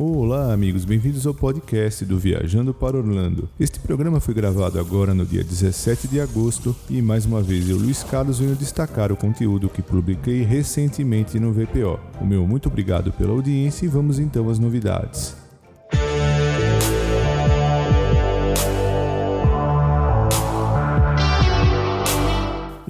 Olá, amigos, bem-vindos ao podcast do Viajando para Orlando. Este programa foi gravado agora no dia 17 de agosto e mais uma vez eu, Luiz Carlos, venho destacar o conteúdo que publiquei recentemente no VPO. O meu muito obrigado pela audiência e vamos então às novidades.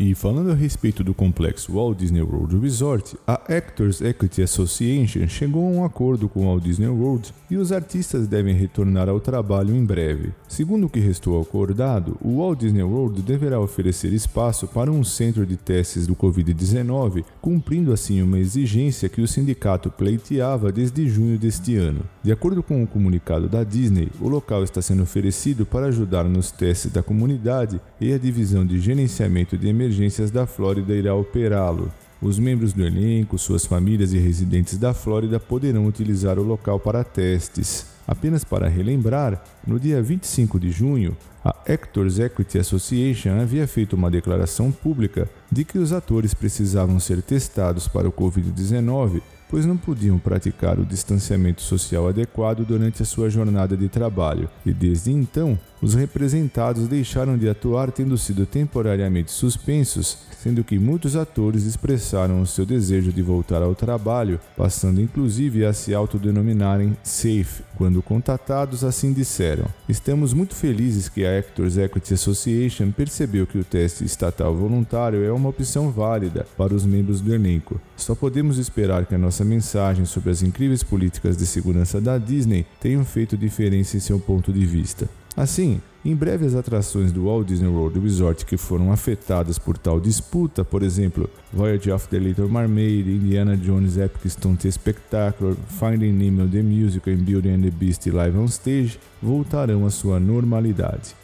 E falando a respeito do complexo Walt Disney World Resort, a Actors Equity Association chegou a um acordo com o Walt Disney World e os artistas devem retornar ao trabalho em breve. Segundo o que restou acordado, o Walt Disney World deverá oferecer espaço para um centro de testes do Covid-19, cumprindo assim uma exigência que o sindicato pleiteava desde junho deste ano. De acordo com o comunicado da Disney, o local está sendo oferecido para ajudar nos testes da comunidade e a divisão de gerenciamento de emergência emergências da Flórida irá operá-lo. Os membros do elenco, suas famílias e residentes da Flórida poderão utilizar o local para testes. Apenas para relembrar, no dia 25 de junho, a Actors Equity Association havia feito uma declaração pública de que os atores precisavam ser testados para o Covid-19 pois não podiam praticar o distanciamento social adequado durante a sua jornada de trabalho, e desde então os representados deixaram de atuar tendo sido temporariamente suspensos, sendo que muitos atores expressaram o seu desejo de voltar ao trabalho, passando inclusive a se autodenominarem SAFE. Quando contatados, assim disseram: Estamos muito felizes que a Actors Equity Association percebeu que o teste estatal voluntário é uma opção válida para os membros do elenco. Só podemos esperar que a nossa mensagem sobre as incríveis políticas de segurança da Disney tenham feito diferença em seu ponto de vista. Assim, em breve as atrações do Walt Disney World Resort que foram afetadas por tal disputa, por exemplo, Voyage of the Little Mermaid, Indiana Jones Epic Stunt Spectacular, Finding Nemo The Musical e Beauty and the Beast Live on Stage, voltarão à sua normalidade.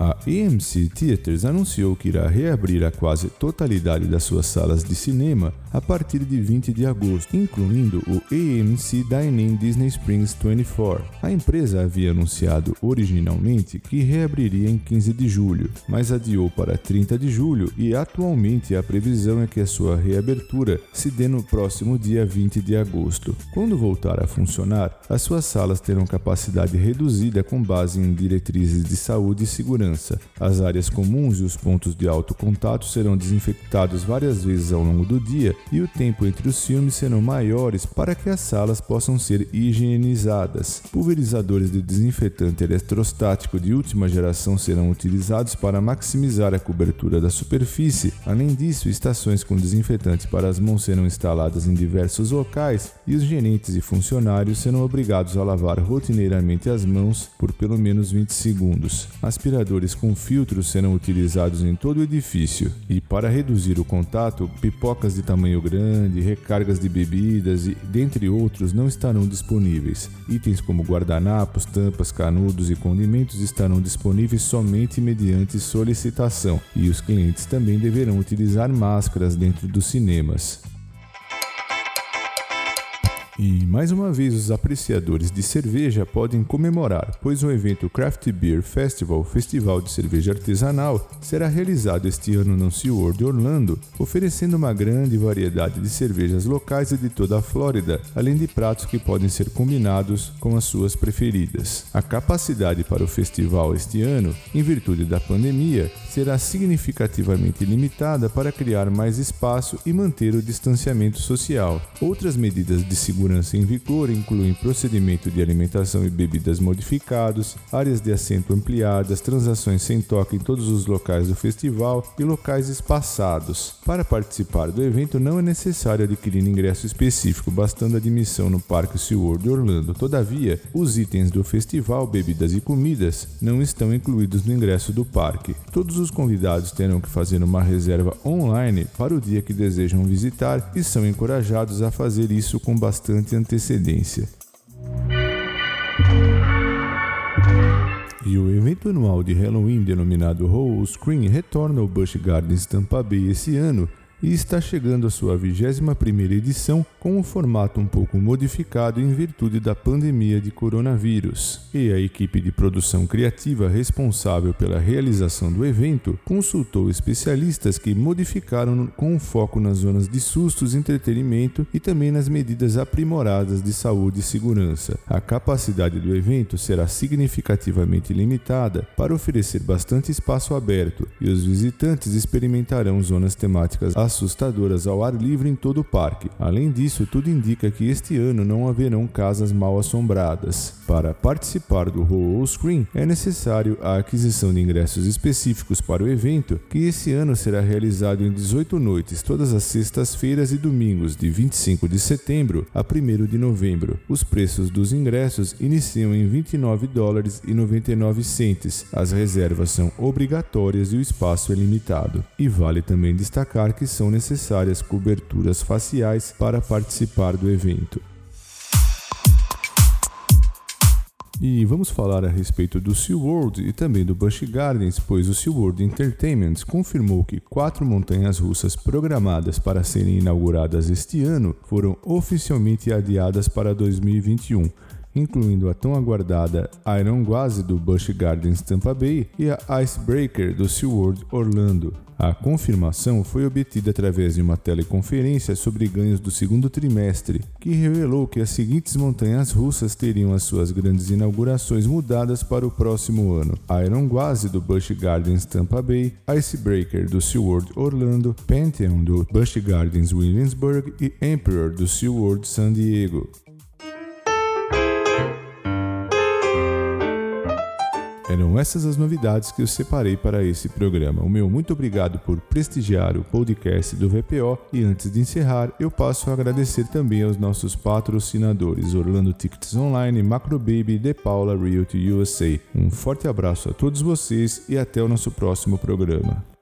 A AMC Theatres anunciou que irá reabrir a quase totalidade das suas salas de cinema a partir de 20 de agosto, incluindo o AMC Dine-In Disney Springs 24. A empresa havia anunciado originalmente que reabriria em 15 de julho, mas adiou para 30 de julho e atualmente a previsão é que a sua reabertura se dê no próximo dia 20 de agosto. Quando voltar a funcionar, as suas salas terão capacidade reduzida com base em diretrizes de saúde e segurança segurança. As áreas comuns e os pontos de alto contato serão desinfectados várias vezes ao longo do dia e o tempo entre os filmes serão maiores para que as salas possam ser higienizadas. Pulverizadores de desinfetante eletrostático de última geração serão utilizados para maximizar a cobertura da superfície. Além disso, estações com desinfetante para as mãos serão instaladas em diversos locais e os gerentes e funcionários serão obrigados a lavar rotineiramente as mãos por pelo menos 20 segundos. Aspiradores com filtros serão utilizados em todo o edifício e, para reduzir o contato, pipocas de tamanho grande, recargas de bebidas e, dentre outros, não estarão disponíveis. Itens como guardanapos, tampas, canudos e condimentos estarão disponíveis somente mediante solicitação e os clientes também deverão utilizar máscaras dentro dos cinemas. E mais uma vez os apreciadores de cerveja podem comemorar, pois o evento Craft Beer Festival, festival de cerveja artesanal, será realizado este ano no SeaWorld Orlando, oferecendo uma grande variedade de cervejas locais e de toda a Flórida, além de pratos que podem ser combinados com as suas preferidas. A capacidade para o festival este ano, em virtude da pandemia, será significativamente limitada para criar mais espaço e manter o distanciamento social. Outras medidas de segurança segurança em vigor incluem procedimento de alimentação e bebidas modificados, áreas de assento ampliadas, transações sem toque em todos os locais do festival e locais espaçados. Para participar do evento não é necessário adquirir ingresso específico, bastando admissão no Parque SeaWorld Orlando. Todavia, os itens do festival, bebidas e comidas não estão incluídos no ingresso do parque. Todos os convidados terão que fazer uma reserva online para o dia que desejam visitar e são encorajados a fazer isso com bastante bastante antecedência. E o evento anual de Halloween denominado Hall Screen retorna ao Busch Gardens Tampa Bay esse ano e está chegando à sua 21ª edição com um formato um pouco modificado em virtude da pandemia de coronavírus. E a equipe de produção criativa responsável pela realização do evento consultou especialistas que modificaram com foco nas zonas de sustos, entretenimento e também nas medidas aprimoradas de saúde e segurança. A capacidade do evento será significativamente limitada para oferecer bastante espaço aberto e os visitantes experimentarão zonas temáticas assustadoras ao ar livre em todo o parque. Além disso, tudo indica que este ano não haverão casas mal assombradas. Para participar do Roll Screen, é necessário a aquisição de ingressos específicos para o evento, que esse ano será realizado em 18 noites, todas as sextas-feiras e domingos, de 25 de setembro a 1 de novembro. Os preços dos ingressos iniciam em 29 dólares e 99 centes. As reservas são obrigatórias e o espaço é limitado. E vale também destacar que são necessárias coberturas faciais para participar do evento. E vamos falar a respeito do SeaWorld e também do Busch Gardens, pois o SeaWorld Entertainment confirmou que quatro montanhas russas programadas para serem inauguradas este ano foram oficialmente adiadas para 2021 incluindo a tão aguardada Iron Gwazi do Busch Gardens Tampa Bay e a Icebreaker do SeaWorld Orlando. A confirmação foi obtida através de uma teleconferência sobre ganhos do segundo trimestre, que revelou que as seguintes montanhas russas teriam as suas grandes inaugurações mudadas para o próximo ano: Iron Gwazi do Busch Gardens Tampa Bay, Icebreaker do SeaWorld Orlando, Pantheon do Busch Gardens Williamsburg e Emperor do SeaWorld San Diego. Eram essas as novidades que eu separei para esse programa. O meu muito obrigado por prestigiar o podcast do VPO e antes de encerrar, eu passo a agradecer também aos nossos patrocinadores Orlando Tickets Online, Macrobaby e The Paula Realty USA. Um forte abraço a todos vocês e até o nosso próximo programa.